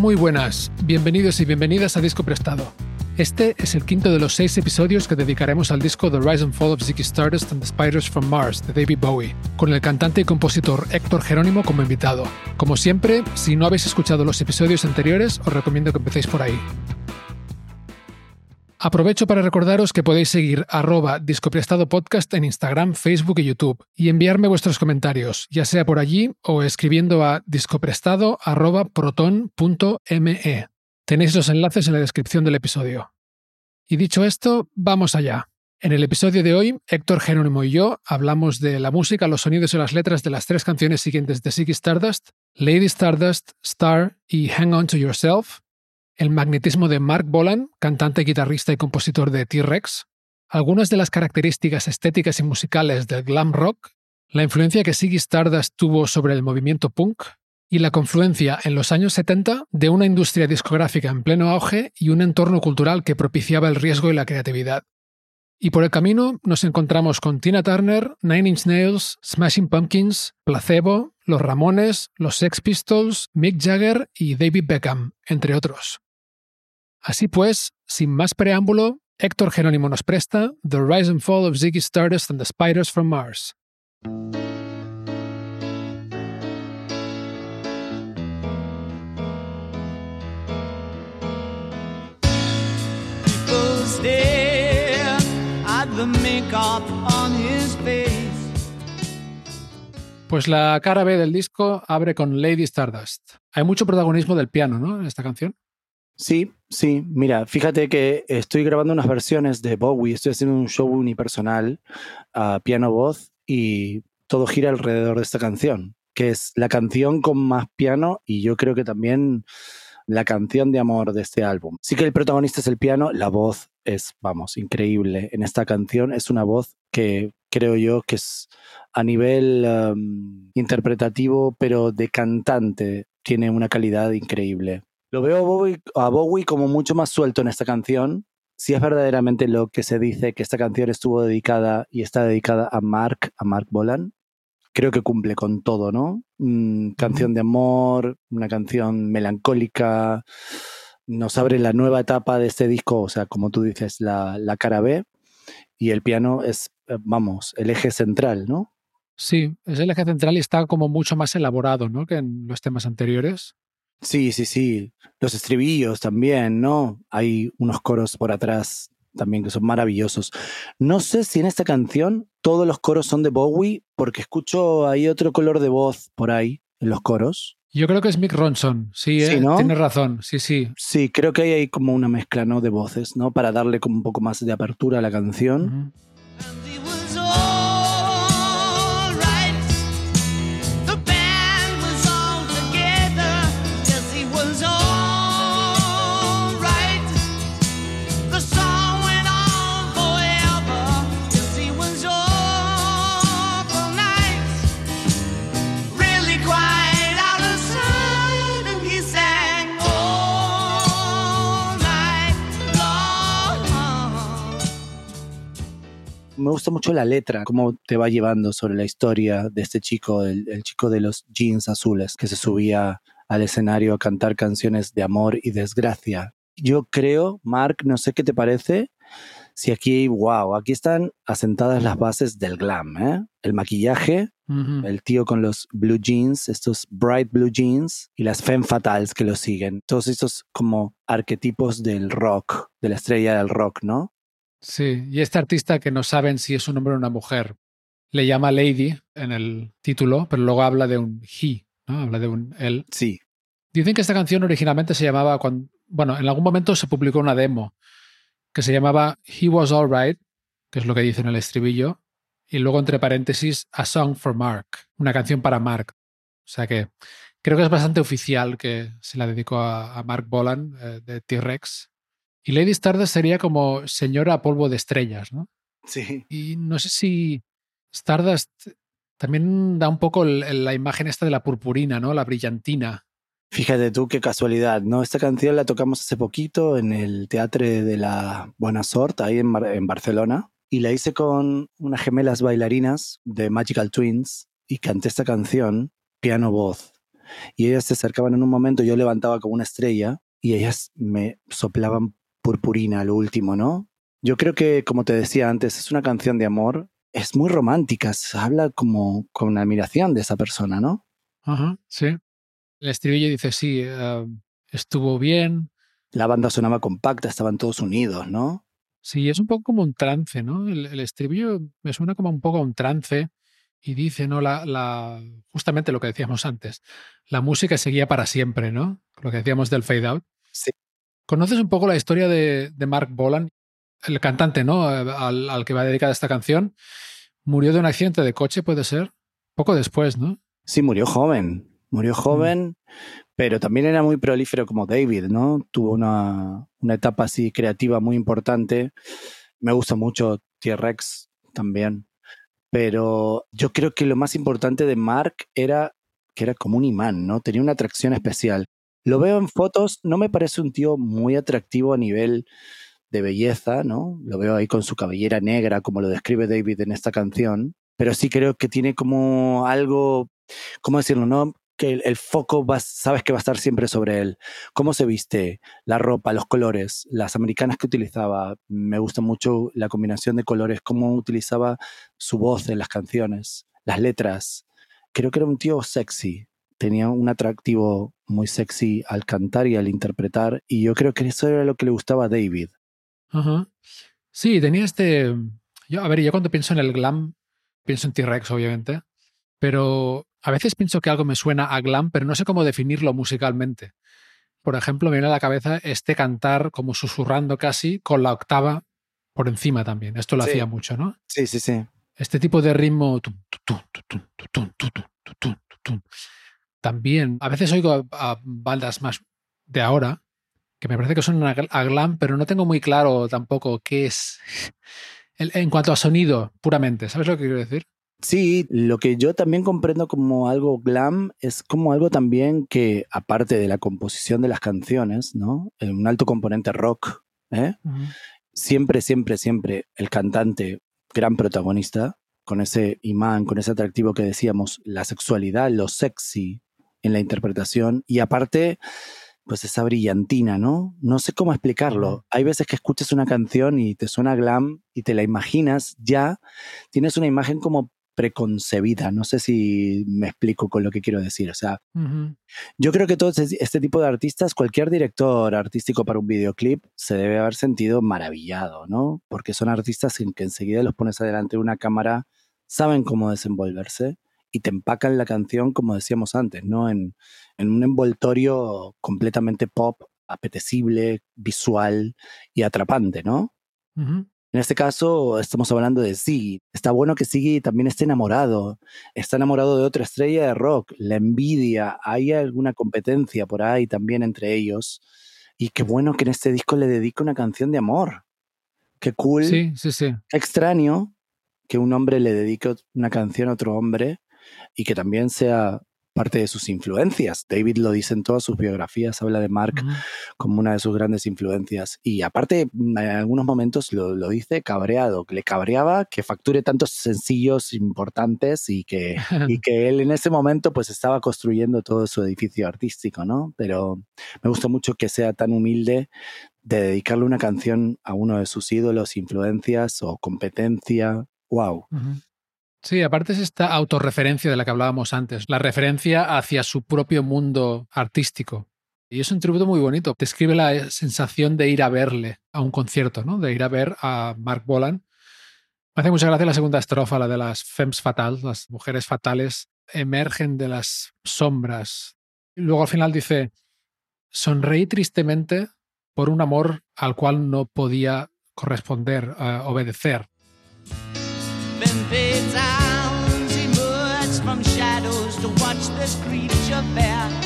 Muy buenas, bienvenidos y bienvenidas a Disco Prestado. Este es el quinto de los seis episodios que dedicaremos al disco The Rise and Fall of Ziggy Stardust and the Spiders from Mars de David Bowie, con el cantante y compositor Héctor Jerónimo como invitado. Como siempre, si no habéis escuchado los episodios anteriores, os recomiendo que empecéis por ahí. Aprovecho para recordaros que podéis seguir arroba Discoprestado Podcast en Instagram, Facebook y YouTube y enviarme vuestros comentarios, ya sea por allí o escribiendo a discoprestado.proton.me. Tenéis los enlaces en la descripción del episodio. Y dicho esto, vamos allá. En el episodio de hoy, Héctor Jerónimo y yo hablamos de la música, los sonidos y las letras de las tres canciones siguientes de Ziggy Stardust, Lady Stardust, Star y Hang On to Yourself, el magnetismo de Mark Bolan, cantante, guitarrista y compositor de T-Rex, algunas de las características estéticas y musicales del glam rock, la influencia que Ziggy Stardust tuvo sobre el movimiento punk y la confluencia en los años 70 de una industria discográfica en pleno auge y un entorno cultural que propiciaba el riesgo y la creatividad. Y por el camino nos encontramos con Tina Turner, Nine Inch Nails, Smashing Pumpkins, Placebo, Los Ramones, los Sex Pistols, Mick Jagger y David Beckham, entre otros. Así pues, sin más preámbulo, Héctor Jerónimo nos presta The Rise and Fall of Ziggy Stardust and the Spiders from Mars. Pues la cara B del disco abre con Lady Stardust. Hay mucho protagonismo del piano, ¿no? En esta canción. Sí, sí. Mira, fíjate que estoy grabando unas versiones de Bowie, estoy haciendo un show unipersonal a piano-voz y todo gira alrededor de esta canción, que es la canción con más piano y yo creo que también la canción de amor de este álbum. Sí que el protagonista es el piano, la voz es, vamos, increíble. En esta canción es una voz que creo yo que es a nivel interpretativo, pero de cantante, tiene una calidad increíble. Lo veo a Bowie, como mucho más suelto en esta canción. Si es verdaderamente lo que se dice que esta canción estuvo dedicada y está dedicada a Mark, a Mark Bolan, creo que cumple con todo, ¿no? Mm, canción de amor, una canción melancólica, nos abre la nueva etapa de este disco, o sea, como tú dices, la, la cara B, y el piano es, eh, vamos, el eje central, ¿no? Sí, es el eje central y está como mucho más elaborado, ¿no? Que en los temas anteriores. Sí, sí, sí. Los estribillos también, ¿no? Hay unos coros por atrás también que son maravillosos. No sé si en esta canción todos los coros son de Bowie, porque escucho ahí otro color de voz por ahí en los coros. Yo creo que es Mick Ronson, sí, ¿eh? tienes razón, sí, sí. Sí, creo que hay ahí como una mezcla, ¿no? De voces, ¿no? Para darle como un poco más de apertura a la canción. Me gusta mucho la letra, cómo te va llevando sobre la historia de este chico, el, chico de los jeans azules, que se subía al escenario a cantar canciones de amor y desgracia. Yo creo, Mark, no sé qué te parece, si aquí, wow, aquí están asentadas las bases del glam, ¿eh? El maquillaje, el tío con los blue jeans, estos bright blue jeans y las femme fatales que lo siguen. Todos estos como arquetipos del rock, de la estrella del rock, ¿no? Sí, y este artista que no saben si es un hombre o una mujer, le llama Lady en el título, pero luego habla de un he, ¿no? Habla de un él. Sí. Dicen que esta canción originalmente se llamaba, cuando, bueno, en algún momento se publicó una demo que se llamaba He Was Alright, que es lo que dice en el estribillo, y luego entre paréntesis A Song for Mark, una canción para Mark. O sea que creo que es bastante oficial que se la dedicó a, Mark Bolan eh, de T-Rex. Y Lady Stardust sería como señora polvo de estrellas, ¿no? Sí. Y no sé si Stardust también da un poco la imagen esta de la purpurina, ¿no? La brillantina. Fíjate tú qué casualidad, ¿no? Esta canción la tocamos hace poquito en el Teatro de la Buena Sort, ahí en, en Barcelona, y la hice con unas gemelas bailarinas de Magical Twins y canté esta canción, piano-voz. Y ellas se acercaban en un momento, yo levantaba como una estrella y ellas me soplaban purpurina lo último, ¿no? Yo creo que, como te decía antes, es una canción de amor, es muy romántica, se habla como con admiración de esa persona, ¿no? Ajá, sí. El estribillo dice, sí, eh, estuvo bien. La banda sonaba compacta, estaban todos unidos, ¿no? Sí, es un poco como un trance, ¿no? El, estribillo me suena como un poco a un trance y dice, ¿no? La, la, justamente lo que decíamos antes, la música seguía para siempre, ¿no? Lo que decíamos del fade out. Sí. ¿Conoces un poco la historia de, de Mark Bolan? El cantante, ¿no? Al, al, que va dedicada esta canción. Murió de un accidente de coche, puede ser. Poco después, ¿no? Sí, murió joven. Murió mm. joven, pero también era muy prolífero como David, ¿no? Tuvo una, una etapa así creativa muy importante. Me gusta mucho T-Rex también. Pero yo creo que lo más importante de Mark era que era como un imán, ¿no? Tenía una atracción especial. Lo veo en fotos, no me parece un tío muy atractivo a nivel de belleza, ¿no? Lo veo ahí con su cabellera negra, como lo describe David en esta canción, pero sí creo que tiene como algo, ¿cómo decirlo? No? que el, foco va, sabes que va a estar siempre sobre él. Cómo se viste, la ropa, los colores, las americanas que utilizaba. Me gusta mucho la combinación de colores, cómo utilizaba su voz en las canciones, las letras. Creo que era un tío sexy. Tenía un atractivo muy sexy al cantar y al interpretar. Y yo creo que eso era lo que le gustaba a David. Ajá. Sí, tenía este. Yo, a ver, yo cuando pienso en el glam, pienso en T-Rex, obviamente. Pero a veces pienso que algo me suena a glam, pero no sé cómo definirlo musicalmente. Por ejemplo, me viene a la cabeza este cantar como susurrando casi con la octava por encima también. Esto lo hacía mucho, ¿no? Sí, sí, sí. Este tipo de ritmo también. A veces oigo a, bandas más de ahora que me parece que son a glam, pero no tengo muy claro tampoco qué es en cuanto a sonido puramente. ¿Sabes lo que quiero decir? Sí, lo que yo también comprendo como algo glam es como algo también que, aparte de la composición de las canciones, ¿no? Un alto componente rock, ¿eh? Siempre, siempre, siempre el cantante, gran protagonista, con ese imán, con ese atractivo que decíamos, la sexualidad, lo sexy en la interpretación y aparte, pues esa brillantina, ¿no? No sé cómo explicarlo. Hay veces que escuchas una canción y te suena glam y te la imaginas ya, tienes una imagen como preconcebida. No sé si me explico con lo que quiero decir. O sea, yo creo que todo este tipo de artistas, cualquier director artístico para un videoclip se debe haber sentido maravillado, ¿no? Porque son artistas en que enseguida los pones adelante de una cámara, saben cómo desenvolverse y te empacan la canción, como decíamos antes, ¿no? En, un envoltorio completamente pop, apetecible, visual y atrapante, ¿no? En este caso estamos hablando de Ziggy. Está bueno que Ziggy también esté enamorado. Está enamorado de otra estrella de rock. La envidia. Hay alguna competencia por ahí también entre ellos. Y qué bueno que en este disco le dedique una canción de amor. Qué cool. Sí, sí, sí. extraño que un hombre le dedique una canción a otro hombre y que también sea parte de sus influencias. David lo dice en todas sus biografías, habla de Mark como una de sus grandes influencias. Y aparte, en algunos momentos lo, lo, dice cabreado, que le cabreaba que facture tantos sencillos importantes y que, y que él en ese momento pues estaba construyendo todo su edificio artístico, ¿no? Pero me gusta mucho que sea tan humilde de dedicarle una canción a uno de sus ídolos, influencias o competencia. ¡Wow! Sí, aparte es esta autorreferencia de la que hablábamos antes, la referencia hacia su propio mundo artístico. Y es un tributo muy bonito. Describe la sensación de ir a verle a un concierto, ¿no? De ir a ver a Mark Bolan. Me hace mucha gracia la segunda estrofa, la de las femmes fatales, las mujeres fatales emergen de las sombras. Y luego al final dice, sonreí tristemente por un amor al cual no podía corresponder, uh, obedecer. From shadows to watch this creature bear.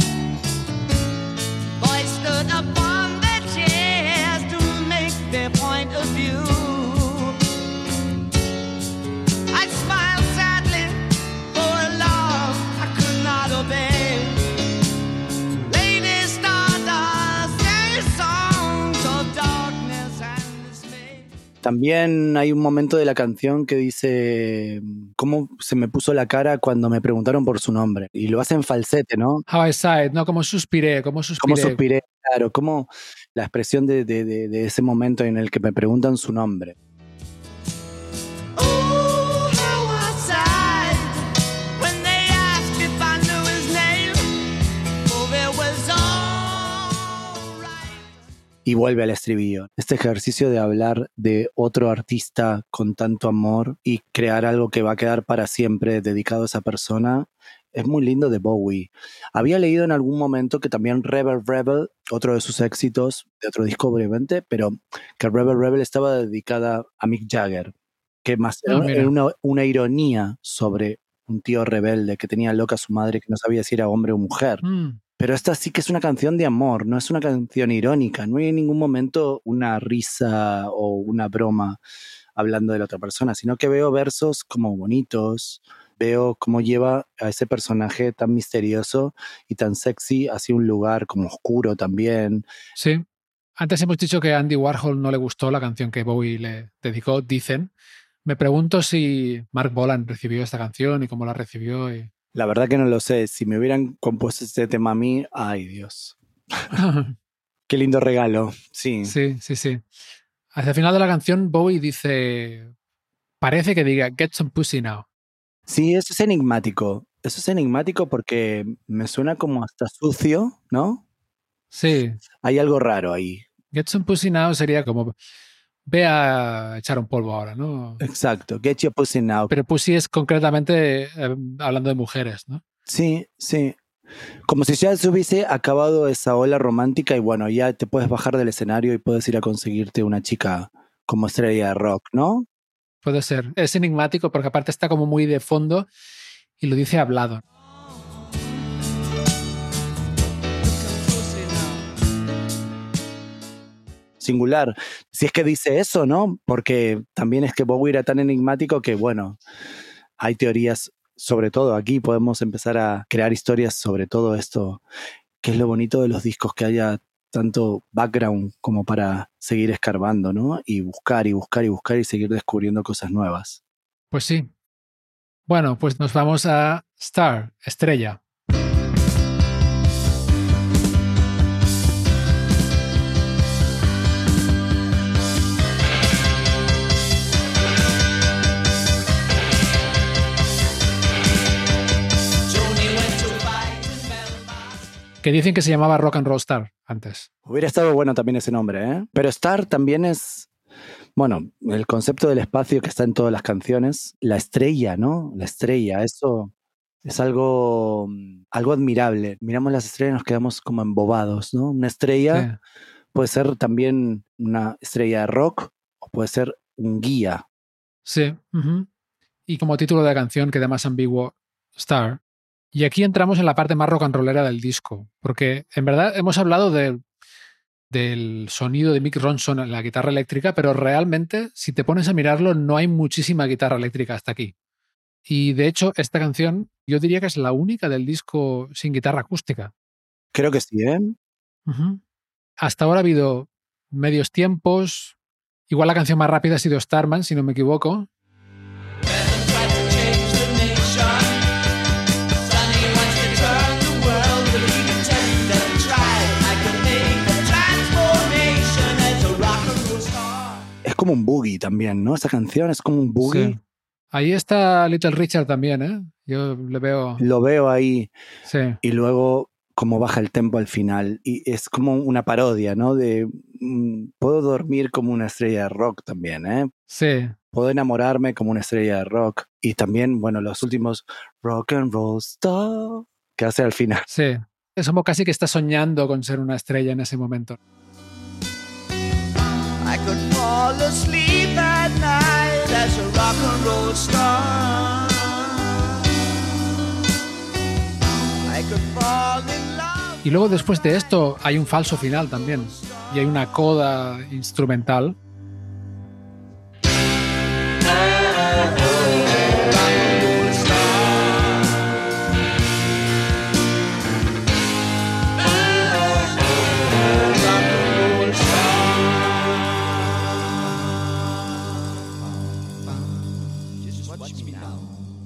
También hay un momento de la canción que dice cómo se me puso la cara cuando me preguntaron por su nombre. Y lo hace en falsete, ¿no? How I sighed, ¿no? Como suspiré, como suspiré. Como suspiré, claro, como la expresión de, de, de, de ese momento en el que me preguntan su nombre. Y vuelve al estribillo. Este ejercicio de hablar de otro artista con tanto amor y crear algo que va a quedar para siempre dedicado a esa persona es muy lindo de Bowie. Había leído en algún momento que también Rebel Rebel, otro de sus éxitos, de otro disco obviamente, pero que Rebel Rebel estaba dedicada a Mick Jagger, que más ah, era una, una, ironía sobre un tío rebelde que tenía loca a su madre que no sabía si era hombre o mujer. Mm. Pero esta sí que es una canción de amor, no es una canción irónica, no hay en ningún momento una risa o una broma hablando de la otra persona, sino que veo versos como bonitos, veo cómo lleva a ese personaje tan misterioso y tan sexy hacia un lugar como oscuro también. Sí. Antes hemos dicho que Andy Warhol no le gustó la canción que Bowie le dedicó, dicen. Me pregunto si Mark Bolan recibió esta canción y cómo la recibió. La verdad que no lo sé. Si me hubieran compuesto este tema a mí, ay Dios. Qué lindo regalo. Sí. Sí, sí, sí. Hacia el final de la canción, Bowie dice. Parece que diga Get some pussy now. Sí, eso es enigmático. Eso es enigmático porque me suena como hasta sucio, ¿no? Sí. Hay algo raro ahí. Get some pussy now sería como ve a echar un polvo ahora, ¿no? Exacto, get your pussy now. Pero pussy es concretamente eh, hablando de mujeres, ¿no? Sí, sí. Como si ya se hubiese acabado esa ola romántica y bueno, ya te puedes bajar del escenario y puedes ir a conseguirte una chica como estrella de rock, ¿no? Puede ser. Es enigmático porque aparte está como muy de fondo y lo dice hablado. Singular. Si es que dice eso, ¿no? Porque también es que Bowie era tan enigmático que, bueno, hay teorías sobre todo aquí, podemos empezar a crear historias sobre todo esto, que es lo bonito de los discos, que haya tanto background como para seguir escarbando, ¿no? Y buscar y buscar y buscar y seguir descubriendo cosas nuevas. Pues sí. Bueno, pues nos vamos a Star, estrella. Que dicen que se llamaba Rock and Roll Star antes. Hubiera estado bueno también ese nombre, ¿eh? Pero Star también es, bueno, el concepto del espacio que está en todas las canciones, la estrella, ¿no? La estrella, eso es algo, algo admirable. Miramos las estrellas y nos quedamos como embobados, ¿no? Una estrella puede ser también una estrella de rock o puede ser un guía. Sí. Y como título de la canción queda más ambiguo, Star, y aquí entramos en la parte más rock and rollera del disco, porque en verdad hemos hablado del sonido de Mick Ronson en la guitarra eléctrica, pero realmente, si te pones a mirarlo, no hay muchísima guitarra eléctrica hasta aquí. Y de hecho, esta canción yo diría que es la única del disco sin guitarra acústica. Creo que sí, ¿eh? Hasta ahora ha habido medios tiempos. Igual la canción más rápida ha sido Starman, si no me equivoco, como un boogie también, ¿no? Esa canción es como un boogie. Ahí está Little Richard también, ¿eh? Yo le veo. Lo veo ahí. Sí. Y luego como baja el tempo al final. Y es como una parodia, ¿no? De mm, puedo dormir como una estrella de rock también, ¿eh? Sí. Puedo enamorarme como una estrella de rock. Y también, bueno, los últimos rock and roll star que hace al final. Sí. Es como casi que está soñando con ser una estrella en ese momento. Y luego después de esto hay un falso final también. Y hay una coda instrumental.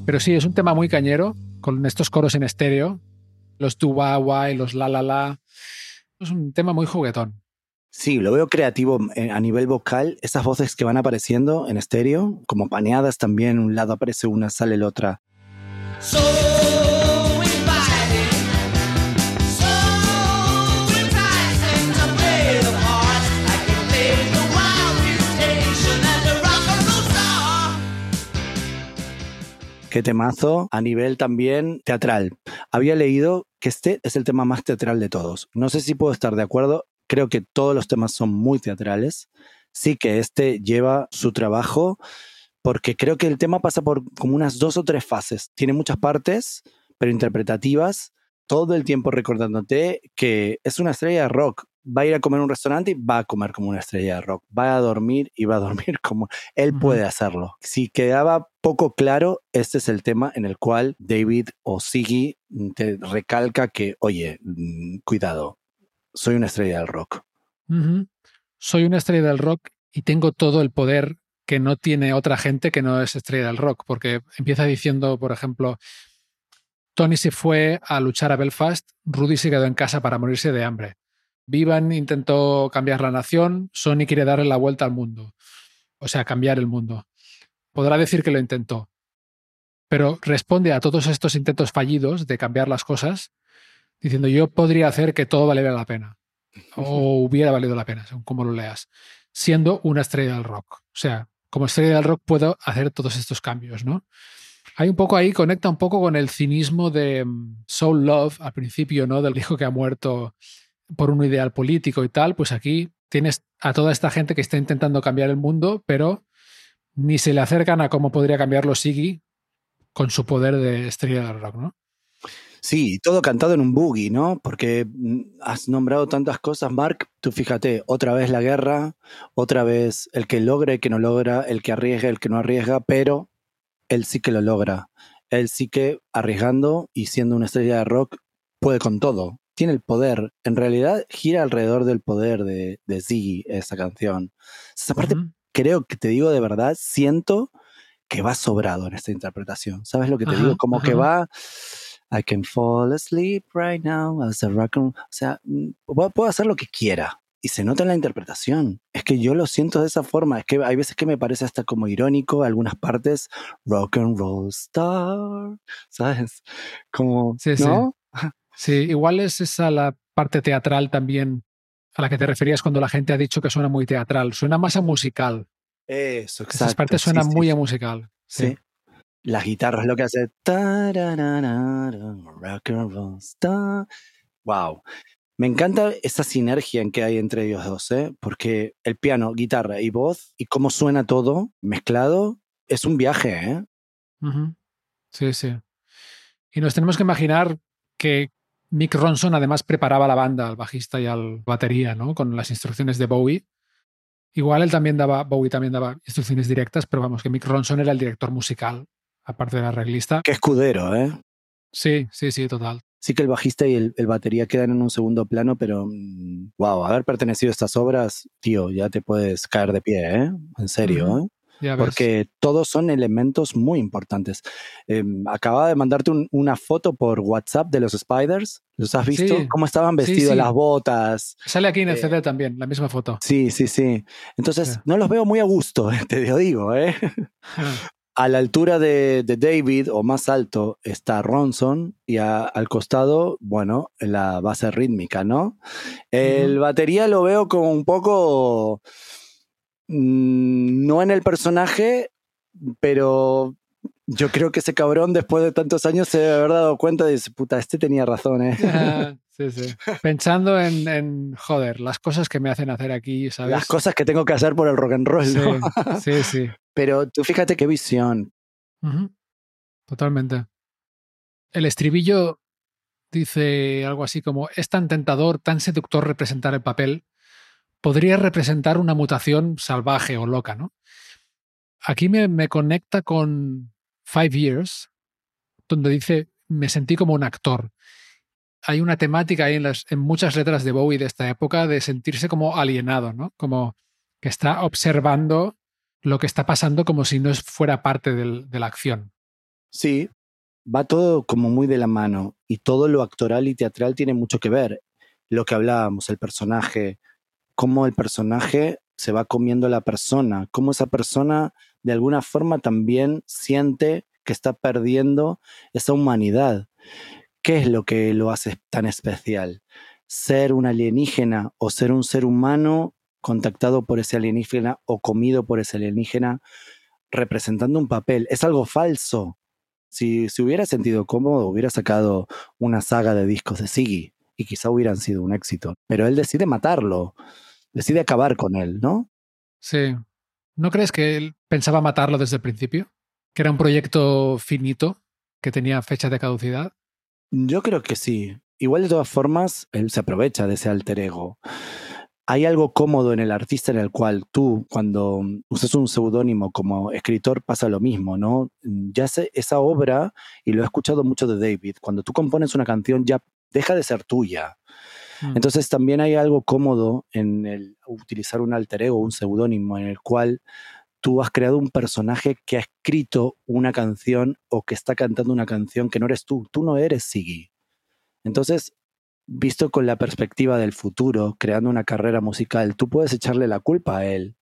Pero sí, es un tema muy cañero, con estos coros en estéreo, los tu y los la la la. Es un tema muy juguetón. Sí, lo veo creativo eh, a nivel vocal. Esas voces que van apareciendo en estéreo, como paneadas también, un lado aparece una, sale la otra. So Qué temazo a nivel también teatral. Había leído que este es el tema más teatral de todos. No sé si puedo estar de acuerdo. Creo que todos los temas son muy teatrales. Sí que este lleva su trabajo porque creo que el tema pasa por como unas dos o tres fases. Tiene muchas partes, pero interpretativas, todo el tiempo recordándote que es una estrella de rock. Va a ir a comer a un restaurante y va a comer como una estrella de rock. Va a dormir y va a dormir como él puede hacerlo. Si quedaba poco claro, este es el tema en el cual David o Siggy te recalca que, oye, mm, cuidado, soy una estrella del rock. Soy una estrella del rock y tengo todo el poder que no tiene otra gente que no es estrella del rock, porque empieza diciendo, por ejemplo, Tony se fue a luchar a Belfast, Rudy se quedó en casa para morirse de hambre. Vivan intentó cambiar la nación, Sony quiere darle la vuelta al mundo, o sea, cambiar el mundo. Podrá decir que lo intentó, pero responde a todos estos intentos fallidos de cambiar las cosas diciendo yo podría hacer que todo valiera la pena o hubiera valido la pena, según como lo leas, siendo una estrella del rock. O sea, como estrella del rock puedo hacer todos estos cambios, ¿no? Hay un poco ahí, conecta un poco con el cinismo de mm, Soul Love al principio, ¿no? Del hijo que ha muerto por un ideal político y tal. Pues aquí tienes a toda esta gente que está intentando cambiar el mundo, pero ni se le acercan a cómo podría cambiarlo Siggy con su poder de estrella del rock, ¿no? Sí, todo cantado en un boogie, ¿no? Porque mm, has nombrado tantas cosas, Mark. Tú fíjate, otra vez la guerra, otra vez el que logra, el que no logra, el que arriesga, el que no arriesga, pero él sí que lo logra. Él sí que arriesgando y siendo una estrella de rock puede con todo. Tiene el poder. En realidad gira alrededor del poder de, de Ziggy esa canción. Esa parte, Ujú. creo que te digo de verdad, siento que va sobrado en esta interpretación. ¿Sabes lo que te Ajá, digo? Como que ajá. va. I can fall asleep right now as a rock and... O sea, mm, puedo hacer lo que quiera. Y se nota en la interpretación. Es que yo lo siento de esa forma. Es que hay veces que me parece hasta como irónico algunas partes. Rock and roll star. ¿Sabes? Como. Sí. ¿No? Sí, igual es esa la parte teatral también a la que te referías cuando la gente ha dicho que suena muy teatral. Suena más a musical. Eso, exacto. Esas partes sí, suenan sí, muy sí. a musical. Sí. Las guitarras lo que hace. tararara, Rock and roll star. Wow. Me encanta esa sinergia en que hay entre ellos dos, ¿eh? porque el piano, guitarra y voz y cómo suena todo mezclado es un viaje. ¿eh? Ujú. Sí, sí. Y nos tenemos que imaginar que Mick Ronson además preparaba la banda, al bajista y al batería, ¿no? Con las instrucciones de Bowie. Igual él también daba, Bowie también daba instrucciones directas, pero vamos, que Mick Ronson era el director musical, aparte del arreglista. Qué escudero, ¿eh? Sí, sí, sí, total. Sí que el bajista y el, el batería quedan en un segundo plano, pero wow, haber pertenecido a estas obras, tío, ya te puedes caer de pie, ¿eh? En serio. ¿eh? Porque todos son elementos muy importantes. Eh, acababa de mandarte un- una foto por WhatsApp de los Spiders. ¿Los has visto? Sí. ¿Cómo estaban Sí, vestidos? sí. Las botas. Sale aquí en el eh, CD también, la misma foto. Sí, sí, sí. Entonces, Sí. no los veo muy a gusto, te lo digo, ¿eh? A la altura de, de David o más alto está Ronson y a- al costado, bueno, la base rítmica, ¿no? El Ujú. batería lo veo como un poco, mm, no en el personaje, pero yo creo que ese cabrón después de tantos años se debe haber dado cuenta y dice, puta, este tenía razón, ¿eh? Ah, sí, sí. Pensando en, en, joder, las cosas que me hacen hacer aquí, ¿sabes? Las cosas que tengo que hacer por el rock and roll, Sí, ¿no? sí, sí. Pero tú fíjate qué visión. Totalmente. El estribillo dice algo así como, es tan tentador, tan seductor representar el papel, podría representar una mutación salvaje o loca, ¿no? Aquí me, conecta con Five Years, donde dice, me sentí como un actor. Hay una temática ahí en, muchas letras de Bowie de esta época de sentirse como alienado, ¿no? Como que está observando lo que está pasando como si no fuera parte del- de la acción. Sí, va todo como muy de la mano y todo lo actoral y teatral tiene mucho que ver. Lo que hablábamos, el personaje, cómo el personaje se va comiendo a la persona, cómo esa persona de alguna forma también siente que está perdiendo esa humanidad. ¿Qué es lo que lo hace tan especial? Ser un alienígena o ser un ser humano contactado por ese alienígena o comido por ese alienígena representando un papel. Es algo falso. Si se hubiera sentido cómodo, hubiera sacado una saga de discos de Siggy y quizá hubieran sido un éxito. Pero él decide matarlo, decide acabar con él, ¿no? Sí. ¿No crees que él pensaba matarlo desde el principio? ¿Que era un proyecto finito, que tenía fecha de caducidad? Yo creo que sí. Igual de todas formas, él se aprovecha de ese alter ego. Hay algo cómodo en el artista en el cual tú, cuando usas un seudónimo como escritor, pasa lo mismo, ¿no? Ya sé, esa obra, y lo he escuchado mucho de David, cuando tú compones una canción ya deja de ser tuya. Mm. Entonces también hay algo cómodo en el utilizar un alter ego, un seudónimo, en el cual tú has creado un personaje que ha escrito una canción o que está cantando una canción que no eres tú. Tú no eres Siggy. Entonces, visto con la perspectiva del futuro, creando una carrera musical, tú puedes echarle la culpa a él.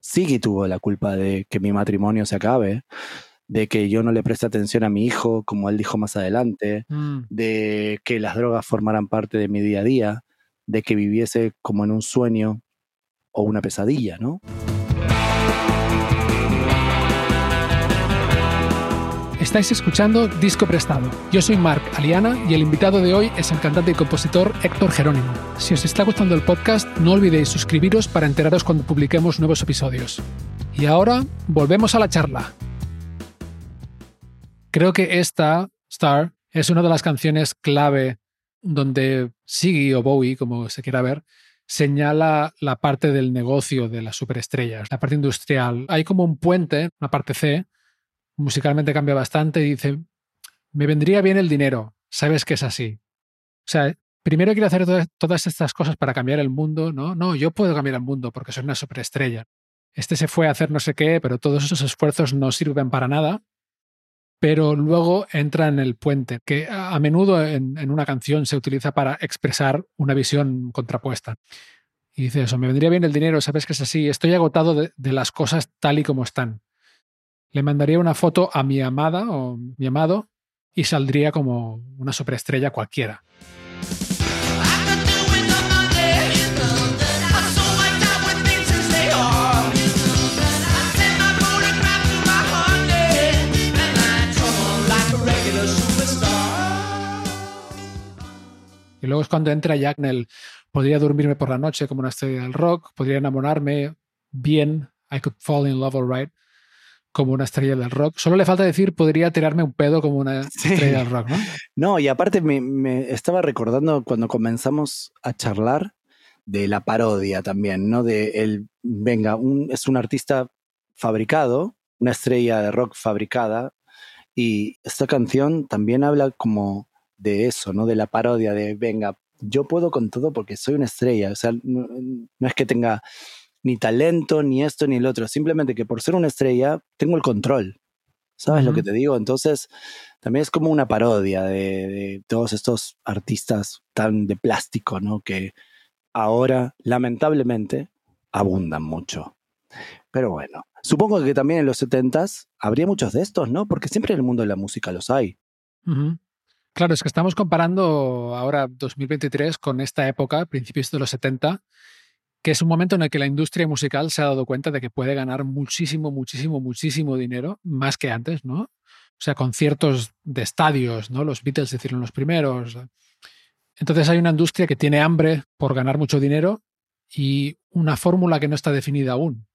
Siggy tuvo la culpa de que mi matrimonio se acabe, de que yo no le preste atención a mi hijo, como él dijo más adelante, Mm. de que las drogas formaran parte de mi día a día, de que viviese como en un sueño o una pesadilla, ¿no? Estáis escuchando Disco Prestado. Yo soy Marc Aliana y el invitado de hoy es el cantante y compositor Héctor Jerónimo. Si os está gustando el podcast, no olvidéis suscribiros para enteraros cuando publiquemos nuevos episodios. Y ahora, volvemos a la charla. Creo que esta, Star, es una de las canciones clave donde Siggy o Bowie, como se quiera ver, señala la parte del negocio de las superestrellas, la parte industrial. Hay como un puente, una parte C, musicalmente cambia bastante y dice, me vendría bien el dinero, sabes que es así. O sea, primero quiero hacer todas, todas estas cosas para cambiar el mundo, ¿no? No, yo puedo cambiar el mundo porque soy una superestrella. Este se fue a hacer no sé qué, pero todos esos esfuerzos no sirven para nada. Pero luego entra en el puente, que a menudo en, en una canción se utiliza para expresar una visión contrapuesta. Y dice eso, me vendría bien el dinero, sabes que es así, estoy agotado de, de las cosas tal y como están le mandaría una foto a mi amada o mi amado y saldría como una superestrella cualquiera. Y luego es cuando entra Jack en el podría dormirme por la noche como una estrella del rock, podría enamorarme bien, I could fall in love alright, como una estrella del rock. Solo le falta decir podría tirarme un pedo como una Sí. estrella del rock, ¿no? No, y aparte me, me estaba recordando cuando comenzamos a charlar de la parodia también, ¿no? De el, venga, un, es un artista fabricado, una estrella de rock fabricada, y esta canción también habla como de eso, ¿no? De la parodia, de venga, yo puedo con todo porque soy una estrella, o sea, no, no es que tenga ni talento, ni esto, ni el otro, simplemente que por ser una estrella tengo el control. ¿Sabes lo que te digo? Entonces, también es como una parodia de, de todos estos artistas tan de plástico, ¿no? Que ahora, lamentablemente, abundan mucho. Pero bueno, supongo que también en los 70s habría muchos de estos, ¿no? Porque siempre en el mundo de la música los hay. Claro, es que estamos comparando ahora 2023 con esta época, principios de los 70, que es un momento en el que la industria musical se ha dado cuenta de que puede ganar muchísimo, muchísimo, muchísimo dinero, más que antes, ¿no? O sea, conciertos de estadios, ¿no? Los Beatles hicieron los primeros. Entonces hay una industria que tiene hambre por ganar mucho dinero y una fórmula que no está definida aún.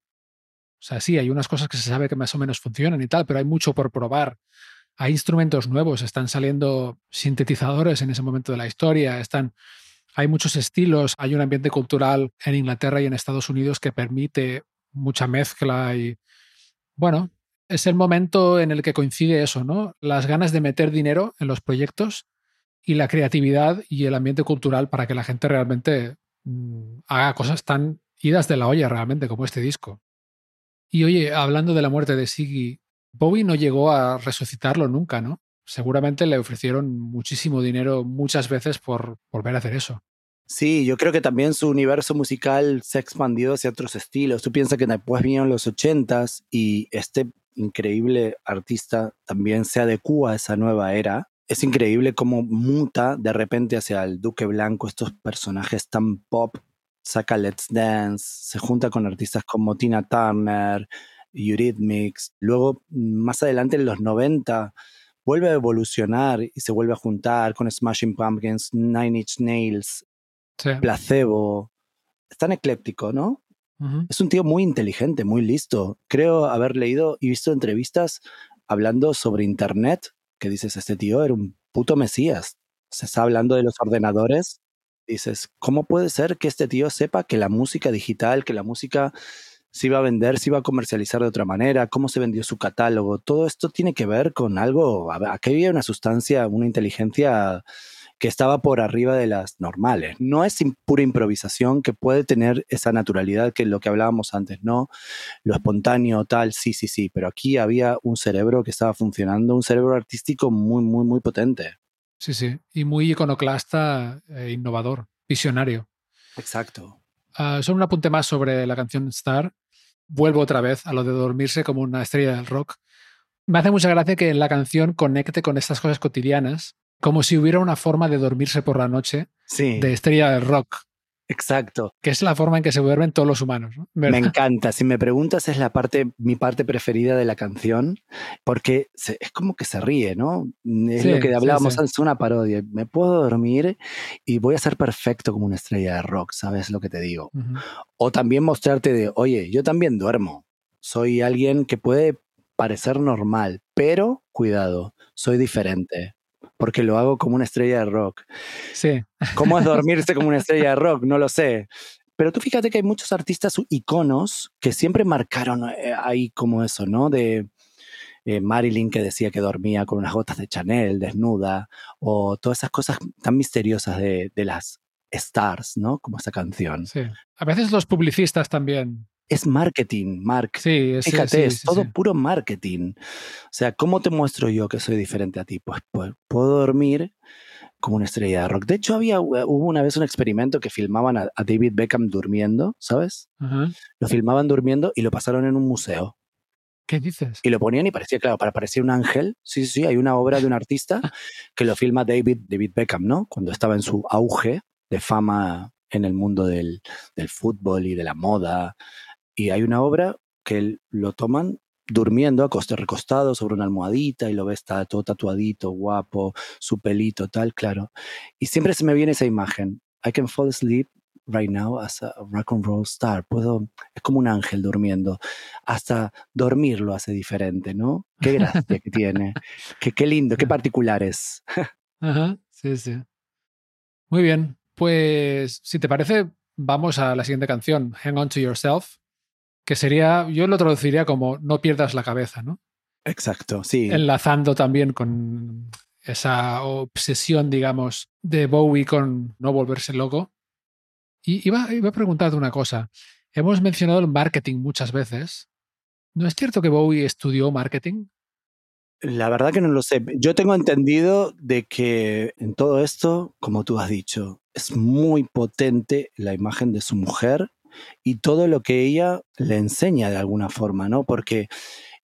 O sea, sí, hay unas cosas que se sabe que más o menos funcionan y tal, pero hay mucho por probar. Hay instrumentos nuevos, están saliendo sintetizadores en ese momento de la historia, están, hay muchos estilos, hay un ambiente cultural en Inglaterra y en Estados Unidos que permite mucha mezcla y, bueno, es el momento en el que coincide eso, ¿no? Las ganas de meter dinero en los proyectos y la creatividad y el ambiente cultural para que la gente realmente mm, haga cosas tan idas de la olla realmente como este disco. Y oye, hablando de la muerte de Siggy, Bowie no llegó a resucitarlo nunca, ¿no? Seguramente le ofrecieron muchísimo dinero muchas veces por volver a hacer eso. Sí, yo creo que también su universo musical se ha expandido hacia otros estilos. Tú piensas que después vinieron los ochentas y este increíble artista también se adecua a esa nueva era. Es increíble cómo muta de repente hacia el Duque Blanco estos personajes tan pop. Saca Let's Dance, se junta con artistas como Tina Turner, Eurythmics. Luego, más adelante en los 90, vuelve a evolucionar y se vuelve a juntar con Smashing Pumpkins, Nine Inch Nails, Sí. Placebo. Es tan ecléptico, ¿no? Es un tío muy inteligente, muy listo. Creo haber leído y visto entrevistas hablando sobre Internet, que dices, este tío era un puto mesías. Se está hablando de los ordenadores. Dices, ¿cómo puede ser que este tío sepa que la música digital, que la música se iba a vender, se iba a comercializar de otra manera, cómo se vendió su catálogo? Todo esto tiene que ver con algo, aquí había una sustancia, una inteligencia que estaba por arriba de las normales. No es pura improvisación que puede tener esa naturalidad que lo que hablábamos antes, ¿no? Lo espontáneo, tal, sí, sí, sí, pero aquí había un cerebro que estaba funcionando, un cerebro artístico muy, muy, muy potente. Sí, sí. Y muy iconoclasta e innovador, visionario. Exacto. Ah, solo un apunte más sobre la canción Star. Vuelvo otra vez a lo de dormirse como una estrella del rock. Me hace mucha gracia que la canción conecte con estas cosas cotidianas, como si hubiera una forma de dormirse por la noche Sí, de estrella del rock, exacto. que es la forma en que se duermen todos los humanos. ¿no? Me encanta. Si me preguntas, es la parte, mi parte preferida de la canción, porque se- es como que se ríe, ¿no? Es Sí, lo que hablábamos sí. antes, una parodia. Me puedo dormir y voy a ser perfecto como una estrella de rock, ¿sabes lo que te digo? O también mostrarte de, oye, yo también duermo. Soy alguien que puede parecer normal, pero cuidado, soy diferente. Porque lo hago como una estrella de rock. Sí, ¿Cómo es dormirse como una estrella de rock? No lo sé. Pero tú fíjate que hay muchos artistas iconos que siempre marcaron eh, ahí como eso, ¿no? De eh, Marilyn que decía que dormía con unas gotas de Chanel desnuda, o todas esas cosas tan misteriosas de, de las stars, ¿no? Como esa canción. sí. A veces los publicistas también. Es marketing, Mark. Sí, es, Fíjate, sí, es sí, todo sí. puro marketing. O sea, ¿cómo te muestro yo que soy diferente a ti? Pues, pues, puedo dormir como una estrella de rock. De hecho, había, hubo una vez un experimento que filmaban a, a David Beckham durmiendo, ¿sabes? Ajá. Lo filmaban durmiendo y lo pasaron en un museo. ¿Qué dices? Y lo ponían y parecía, claro, para parecer un ángel. Sí, sí, sí, hay una obra de un artista que lo filma David, David Beckham, ¿no? Cuando estaba en su auge de fama en el mundo del, del fútbol y de la moda. Y hay una obra que lo toman durmiendo, acosta- recostado sobre una almohadita y lo ves está todo tatuadito, guapo, su pelito, tal, claro. Y siempre se me viene esa imagen. I can fall asleep right now as a rock and roll star. Puedo, es como un ángel durmiendo. Hasta dormir lo hace diferente, ¿no? Qué gracia que tiene. Qué, qué lindo, qué particular es. Ajá, sí, sí. Muy bien, pues si te parece, vamos a la siguiente canción, Hang On to Yourself, que sería, yo lo traduciría como No pierdas la cabeza, ¿no? Exacto, sí. Enlazando también con esa obsesión, digamos, de Bowie con no volverse loco. Y iba, iba a preguntarte una cosa. Hemos mencionado el marketing muchas veces. ¿No es cierto que Bowie estudió marketing? La verdad que no lo sé. Yo tengo entendido de que en todo esto, como tú has dicho, es muy potente la imagen de su mujer y todo lo que ella le enseña de alguna forma, ¿no? Porque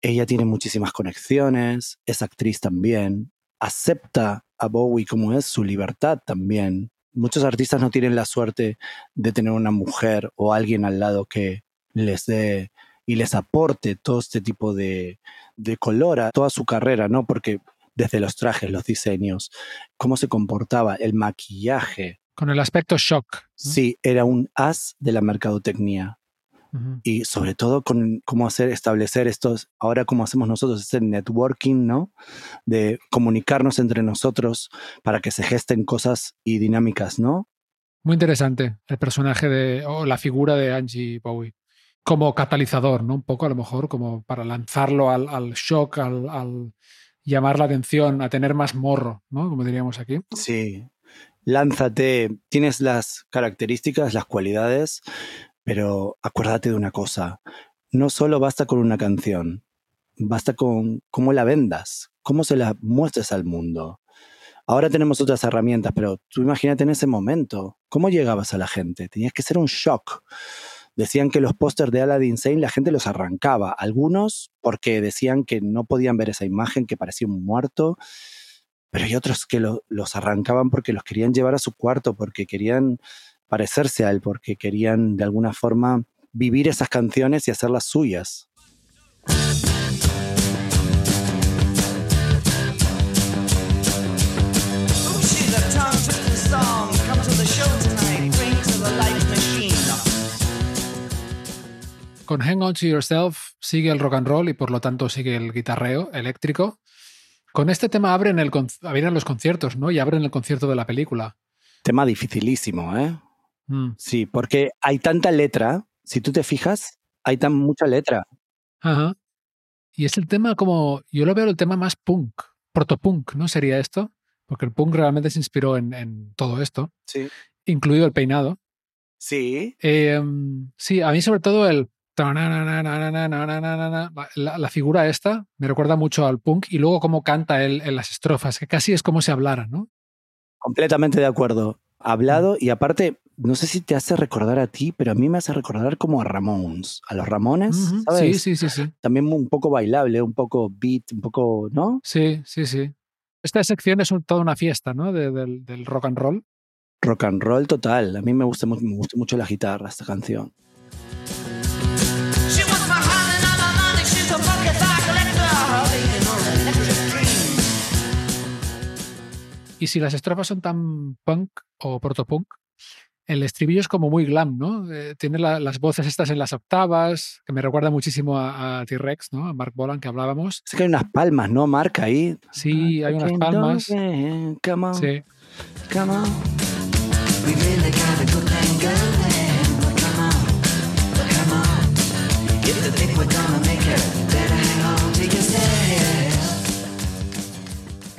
ella tiene muchísimas conexiones, es actriz también, acepta a Bowie como es, su libertad también. Muchos artistas no tienen la suerte de tener una mujer o alguien al lado que les dé y les aporte todo este tipo de, de color a toda su carrera, ¿no? Porque desde los trajes, los diseños, cómo se comportaba, el maquillaje. Con el aspecto shock. ¿no? Sí, era un as de la mercadotecnia. Y sobre todo con cómo hacer establecer estos ahora cómo hacemos nosotros este networking no de comunicarnos entre nosotros para que se gesten cosas y dinámicas no Muy interesante el personaje de, o la figura de Angie Bowie. Como catalizador, ¿no? Un poco a lo mejor como para lanzarlo al, al shock, al, al llamar la atención, a tener más morro, ¿no? Como diríamos aquí. sí lánzate tienes las características las cualidades pero acuérdate de una cosa no solo basta con una canción basta con cómo la vendas cómo se la muestres al mundo Ahora tenemos otras herramientas, pero tú imagínate en ese momento, ¿cómo llegabas a la gente? Tenías que ser un shock. Decían que los pósters de Aladdin Sane la gente los arrancaba, algunos porque decían que no podían ver esa imagen, que parecía un muerto, pero hay otros que lo- los arrancaban porque los querían llevar a su cuarto, porque querían parecerse a él, porque querían de alguna forma vivir esas canciones y hacerlas suyas. Con Hang On to Yourself sigue el rock and roll y por lo tanto sigue el guitarreo eléctrico. Con este tema abren, el, abren los conciertos, ¿no? Y abren el concierto de la película. Tema dificilísimo, ¿eh? Mm. Sí, porque hay tanta letra, si tú te fijas, hay tan mucha letra. Ajá. Y es el tema como, yo lo veo el tema más punk, protopunk, ¿no? Sería esto, porque el punk realmente se inspiró en, en todo esto, Sí. incluido el peinado. Sí. Eh, sí, a mí sobre todo el... La, figura esta me recuerda mucho al punk y luego cómo canta él en las estrofas, que casi es como si hablara, ¿no? Completamente de acuerdo. Hablado y aparte, no sé si te hace recordar a ti, pero a mí me hace recordar como a Ramones, a los Ramones. Sí, sí, sí, sí. También un poco bailable, un poco beat, un poco, ¿no? Sí, sí, sí. Esta sección es toda una fiesta, ¿no? De- del, del rock and roll. Rock and roll total. A mí me gusta, me gusta mucho la guitarra, esta canción. Y si las estrofas son tan punk o protopunk, el estribillo es como muy glam, ¿no? Eh, tiene la- las voces estas en las octavas, que me recuerda muchísimo a, a T-Rex, ¿no? A Mark Bolan que hablábamos. Sé que hay unas palmas, ¿no? Marca ahí. Sí, hay unas palmas. Come on, Sí. come on. We really got a good thing going. Come on, come on. If you think we're gonna make it, better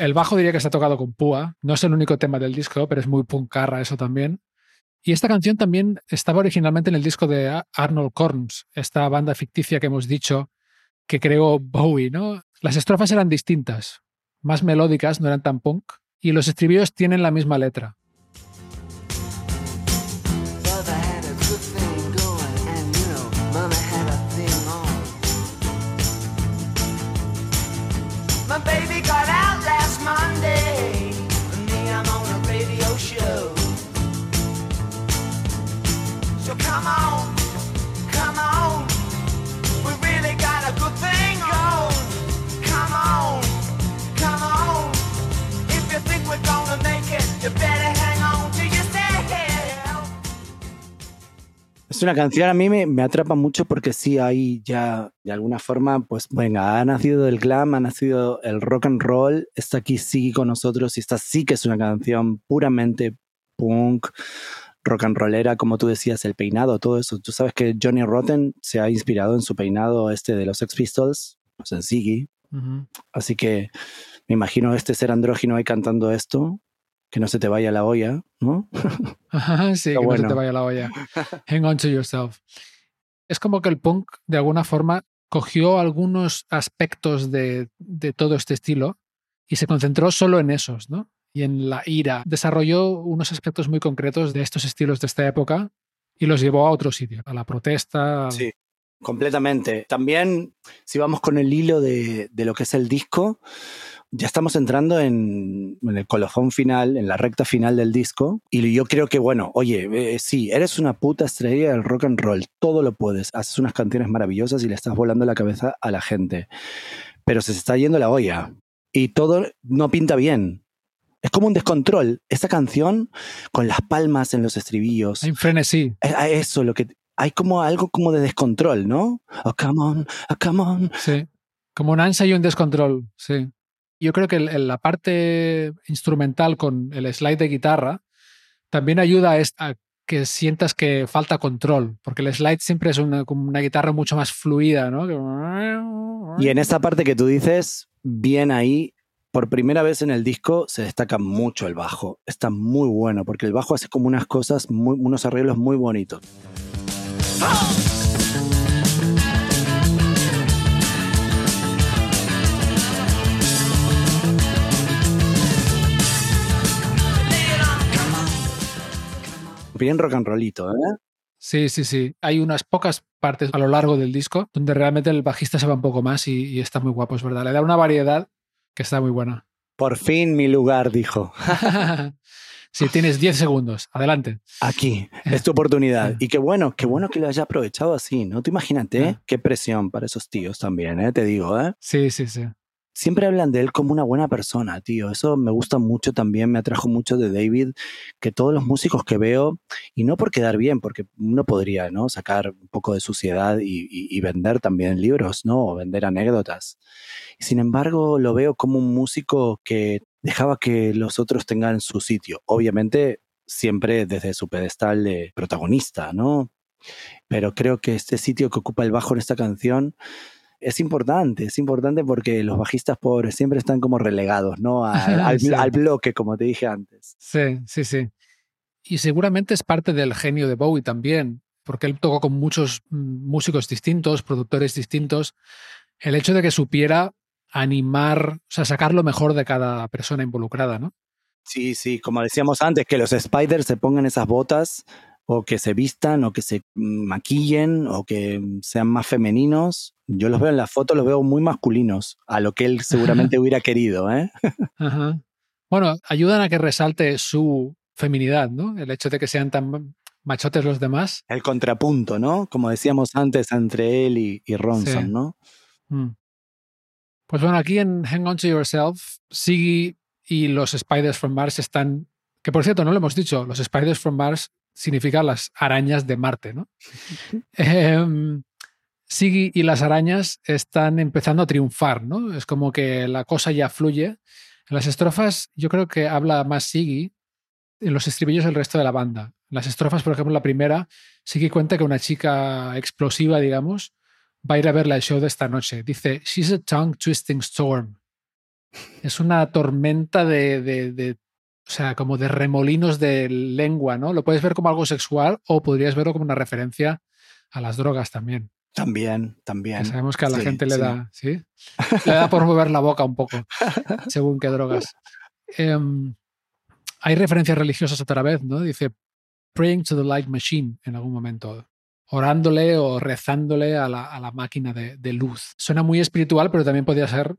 El bajo diría que está tocado con púa. No es el único tema del disco, pero es muy punkarra eso también. Y esta canción también estaba originalmente en el disco de Arnold Corns, esta banda ficticia que hemos dicho que creó Bowie, ¿no? Las estrofas eran distintas, más melódicas, no eran tan punk, y los estribillos tienen la misma letra. Es una canción a mí me, me atrapa mucho porque sí hay ya de alguna forma, pues venga, ha nacido el glam, ha nacido el rock and roll, está aquí sí con nosotros y esta sí que es una canción puramente punk, rock and rollera, como tú decías, el peinado, todo eso. Tú sabes que Johnny Rotten se ha inspirado en su peinado este de los Sex Pistols, pues en Ziggy, Ujú. así que me imagino este ser andrógino ahí cantando esto, que no se te vaya la olla, ¿no? Sí, que no se bueno. te vaya la olla. Hang on to yourself. Es como que el punk, de alguna forma, cogió algunos aspectos de, de todo este estilo y se concentró solo en esos, ¿no? Y en la ira. Desarrolló unos aspectos muy concretos de estos estilos de esta época y los llevó a otro sitio, a la protesta. al- Sí, completamente. También, si vamos con el hilo de, de lo que es el disco, ya estamos entrando en, en el colofón final, en la recta final del disco. Y yo creo que, bueno, oye, eh, sí, eres una puta estrella del rock and roll, todo lo puedes, haces unas canciones maravillosas y le estás volando la cabeza a la gente. Pero se está yendo la olla. y todo no pinta bien. Es como un descontrol. Esta canción, con las palmas en los estribillos, Hay frenesí. eso lo que hay como algo como de descontrol, ¿no? Oh, come on, oh, come on. Sí. Como un ansia y un descontrol. Sí. Yo creo que el- el- la parte instrumental con el slide de guitarra también ayuda a, a que sientas que falta control, porque el slide siempre es una, como una guitarra mucho más fluida, ¿no? Y en esa parte que tú dices, bien ahí, por primera vez en el disco se destaca mucho el bajo. Está muy bueno, porque el bajo hace como unas cosas, muy- unos arreglos muy bonitos. Bien rock and rollito, ¿eh? Sí, sí, sí. Hay unas pocas partes a lo largo del disco donde realmente el bajista se va un poco más y, y está muy guapo, es verdad. Le da una variedad que está muy buena. Por fin mi lugar, dijo. si tienes 10 segundos, adelante. Aquí, es tu oportunidad. Y qué bueno, qué bueno que lo haya aprovechado así, ¿no? Tú imagínate, ¿eh? Ah. qué presión para esos tíos también, ¿eh? Te digo, ¿eh? Sí, sí, sí. Siempre hablan de él como una buena persona, tío. Eso me gusta mucho también, me atrajo mucho de David, que todos los músicos que veo, y no por quedar bien, porque uno podría, ¿no? Sacar un poco de suciedad y, y- vender también libros, ¿no? O vender anécdotas. Sin embargo, lo veo como un músico que dejaba que los otros tengan su sitio. Obviamente, siempre desde su pedestal de protagonista, ¿no? Pero creo que este sitio que ocupa el bajo en esta canción es importante, es importante porque los bajistas pobres siempre están como relegados, ¿no? Al, al- Sí. al bloque, como te dije antes. Sí, sí, sí. Y seguramente es parte del genio de Bowie también, porque él tocó con muchos mm, músicos distintos, productores distintos. El hecho de que supiera animar, o sea, sacar lo mejor de cada persona involucrada, ¿no? Sí, sí, como decíamos antes, que los spiders se pongan esas botas o que se vistan o que se maquillen o que sean más femeninos. Yo los veo en la foto, los veo muy masculinos, a lo que él seguramente hubiera querido, ¿eh? Ajá. Bueno, ayudan a que resalte su feminidad, ¿no? El hecho de que sean tan machotes los demás. El contrapunto, ¿no? Como decíamos antes, entre él y, y Ronson, Sí. ¿no? Mm. Pues bueno, aquí en Hang On to Yourself, Siggy y los Spiders from Mars están. Que por cierto, no lo hemos dicho, los Spiders from Mars significan las arañas de Marte, ¿no? Em, Siggy y las arañas están empezando a triunfar, ¿no? Es como que la cosa ya fluye. En las estrofas, yo creo que habla más Siggy, en los estribillos el resto de la banda. Las estrofas, por ejemplo, la primera, Siggy cuenta que una chica explosiva, digamos, va a ir a verla el show de esta noche. Dice, She's a tongue twisting storm. Es una tormenta de, de- de- o sea, como de remolinos de lengua, ¿no? Lo puedes ver como algo sexual o podrías verlo como una referencia a las drogas también. También, Que también. sabemos que a la Sí, gente le sí. da, ¿sí? Le da por mover la boca un poco, según qué drogas. Em, hay referencias religiosas otra vez, ¿no? Dice, praying to the light machine en algún momento, orándole o rezándole a la, a la máquina de, de luz. Suena muy espiritual, pero también podría ser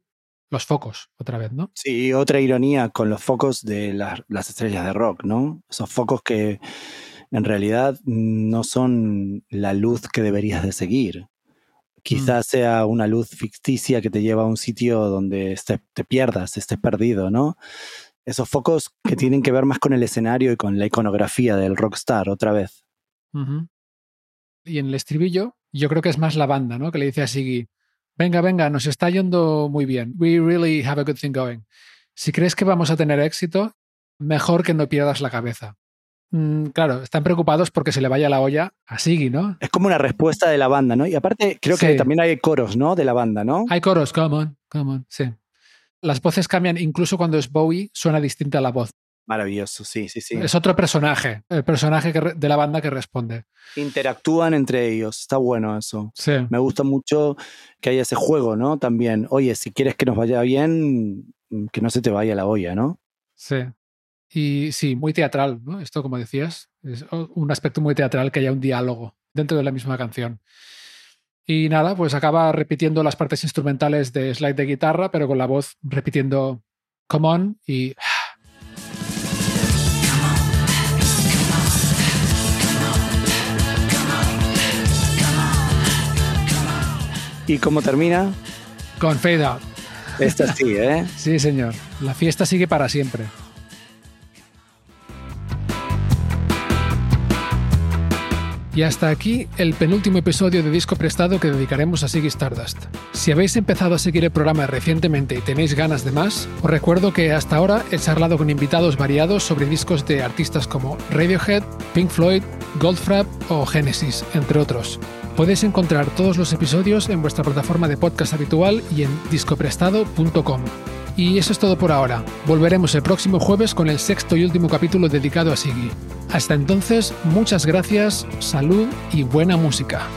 los focos, otra vez, ¿no? Sí, otra ironía con los focos de las, las estrellas de rock, ¿no? Esos focos que en realidad no son la luz que deberías de seguir. Quizás sea una luz ficticia que te lleva a un sitio donde te pierdas, estés perdido, ¿no? Esos focos que tienen que ver más con el escenario y con la iconografía del rockstar, otra vez. Y en el estribillo, yo creo que es más la banda, ¿no? Que le dice a Siggy, venga, venga, nos está yendo muy bien. We really have a good thing going. Si crees que vamos a tener éxito, mejor que no pierdas la cabeza. Mm, claro, están preocupados porque se le vaya la olla a Siggy, ¿no? Es como una respuesta de la banda, ¿no? Y aparte creo que también hay coros, ¿no? De la banda, ¿no? Hay coros, come on, come on, sí. Las voces cambian, incluso cuando es Bowie, suena distinta la voz. Maravilloso, sí, sí, sí. Es otro personaje, el personaje que de la banda que responde. Interactúan entre ellos, está bueno eso. Sí. Me gusta mucho que haya ese juego, ¿no? También, oye, si quieres que nos vaya bien, mm, que no se te vaya la olla, ¿no? Sí. Y sí, muy teatral, ¿no? Esto, como decías, es un aspecto muy teatral que haya un diálogo dentro de la misma canción. Y nada, pues acaba repitiendo las partes instrumentales de slide de guitarra, pero con la voz repitiendo come on y ¿Y cómo termina? con fade out. Esta sí, ¿eh? Sí, señor. La fiesta sigue para siempre. Y hasta aquí el penúltimo episodio de Disco Prestado que dedicaremos a Ziggy Stardust. Si habéis empezado a seguir el programa recientemente y tenéis ganas de más, os recuerdo que hasta ahora he charlado con invitados variados sobre discos de artistas como Radiohead, Pink Floyd, Goldfrapp o Genesis, entre otros. Podéis encontrar todos los episodios en vuestra plataforma de podcast habitual y en discoprestado.com. Y eso es todo por ahora. Volveremos el próximo jueves con el sexto y último capítulo dedicado a Siggy. Hasta entonces, muchas gracias, salud y buena música.